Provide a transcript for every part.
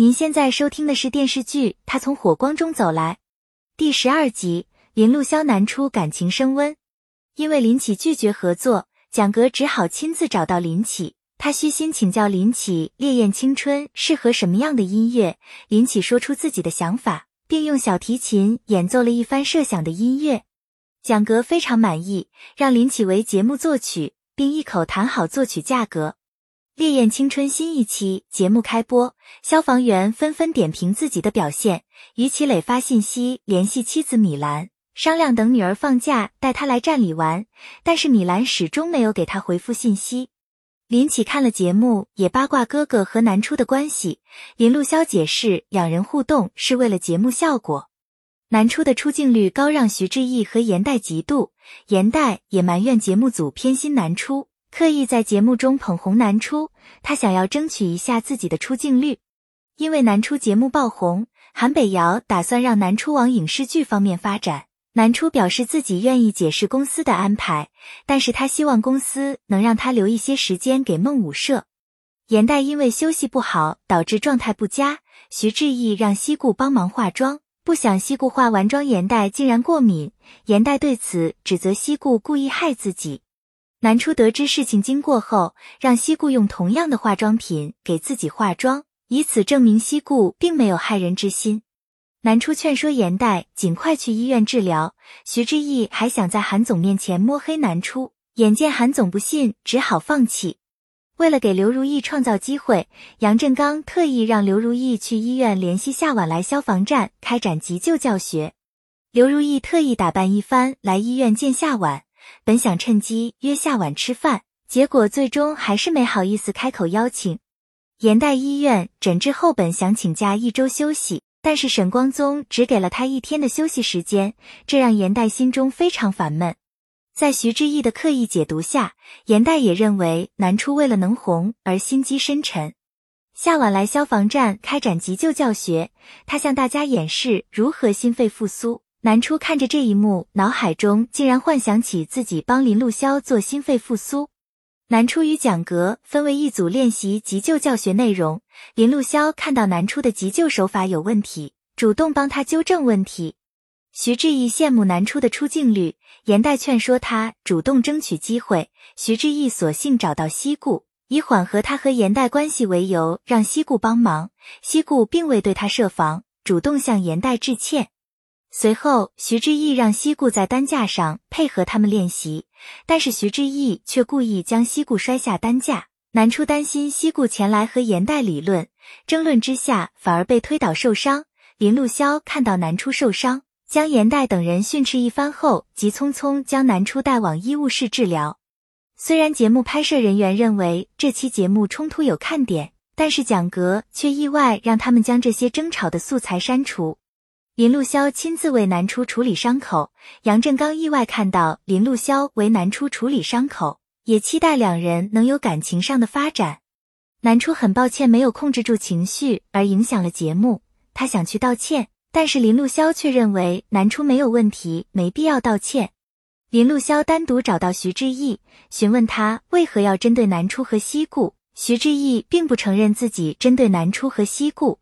您现在收听的是电视剧《他从火光中走来》第十二集，林路潇南初感情升温。因为林启拒绝合作，蒋格只好亲自找到林启。他虚心请教林启，《烈焰青春》适合什么样的音乐？林启说出自己的想法，并用小提琴演奏了一番设想的音乐。蒋格非常满意，让林启为节目作曲，并一口谈好作曲价格。《烈焰青春》新一期节目开播，消防员纷纷点评自己的表现。于其磊发信息联系妻子米兰，商量等女儿放假带她来站里玩，但是米兰始终没有给他回复信息。林启看了节目，也八卦哥哥和南初的关系。林路潇解释，两人互动是为了节目效果。南初的出镜率高，让徐志毅和严代嫉妒，严代也埋怨节目组偏心南初，刻意在节目中捧红南初。他想要争取一下自己的出镜率，因为南初节目爆红，韩北瑶打算让南初往影视剧方面发展。南初表示自己愿意解释公司的安排，但是他希望公司能让他留一些时间给孟武社。严代因为休息不好导致状态不佳，徐志毅让西顾帮忙化妆，不想西顾化完妆严代竟然过敏，严代对此指责西顾故意害自己。南初得知事情经过后，让西顾用同样的化妆品给自己化妆，以此证明西顾并没有害人之心。南初劝说严代尽快去医院治疗，徐志毅还想在韩总面前摸黑南初，眼见韩总不信，只好放弃。为了给刘如意创造机会，杨振刚特意让刘如意去医院联系夏晚来消防站开展急救教学。刘如意特意打扮一番来医院见夏晚，本想趁机约夏晚吃饭，结果最终还是没好意思开口邀请。严代医院诊治后，本想请假一周休息。但是沈光宗只给了他一天的休息时间，这让严代心中非常烦闷。在徐志毅的刻意解读下，严代也认为南初为了能红而心机深沉。夏晚来消防站开展急救教学，他向大家演示如何心肺复苏。南初看着这一幕，脑海中竟然幻想起自己帮林路潇做心肺复苏。南初与蒋格分为一组练习急救教学内容。林路潇看到南初的急救手法有问题，主动帮他纠正问题。徐志毅羡慕南初的出镜率，严代劝说他主动争取机会。徐志毅索性找到西顾，以缓和他和严代关系为由，让西顾帮忙。西顾并未对他设防，主动向严代致歉。随后，徐志毅让西顾在担架上配合他们练习，但是徐志毅却故意将西顾摔下担架。南初担心西顾前来和严代理论，争论之下反而被推倒受伤。林路潇看到南初受伤，将严代等人训斥一番后，急匆匆将南初带往医务室治疗。虽然节目拍摄人员认为这期节目冲突有看点，但是蒋格却意外让他们将这些争吵的素材删除。林路潇亲自为南初处理伤口，杨振刚意外看到林路潇为南初处理伤口，也期待两人能有感情上的发展。南初很抱歉没有控制住情绪而影响了节目，他想去道歉，但是林路潇却认为南初没有问题，没必要道歉。林路潇单独找到徐志毅，询问他为何要针对南初和西顾。徐志毅并不承认自己针对南初和西顾。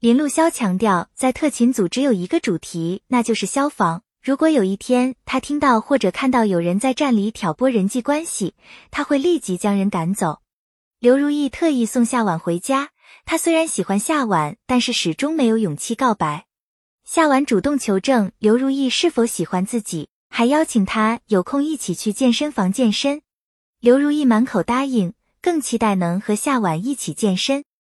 林路潇强调，在特勤组只有一个主题，那就是消防。如果有一天他听到或者看到有人在站里挑拨人际关系，他会立即将人赶走。刘如意特意送夏晚回家，他虽然喜欢夏晚，但是始终没有勇气告白。夏晚主动求证刘如意是否喜欢自己，还邀请他有空一起去健身房健身。刘如意满口答应，更期待能和夏晚一起健身。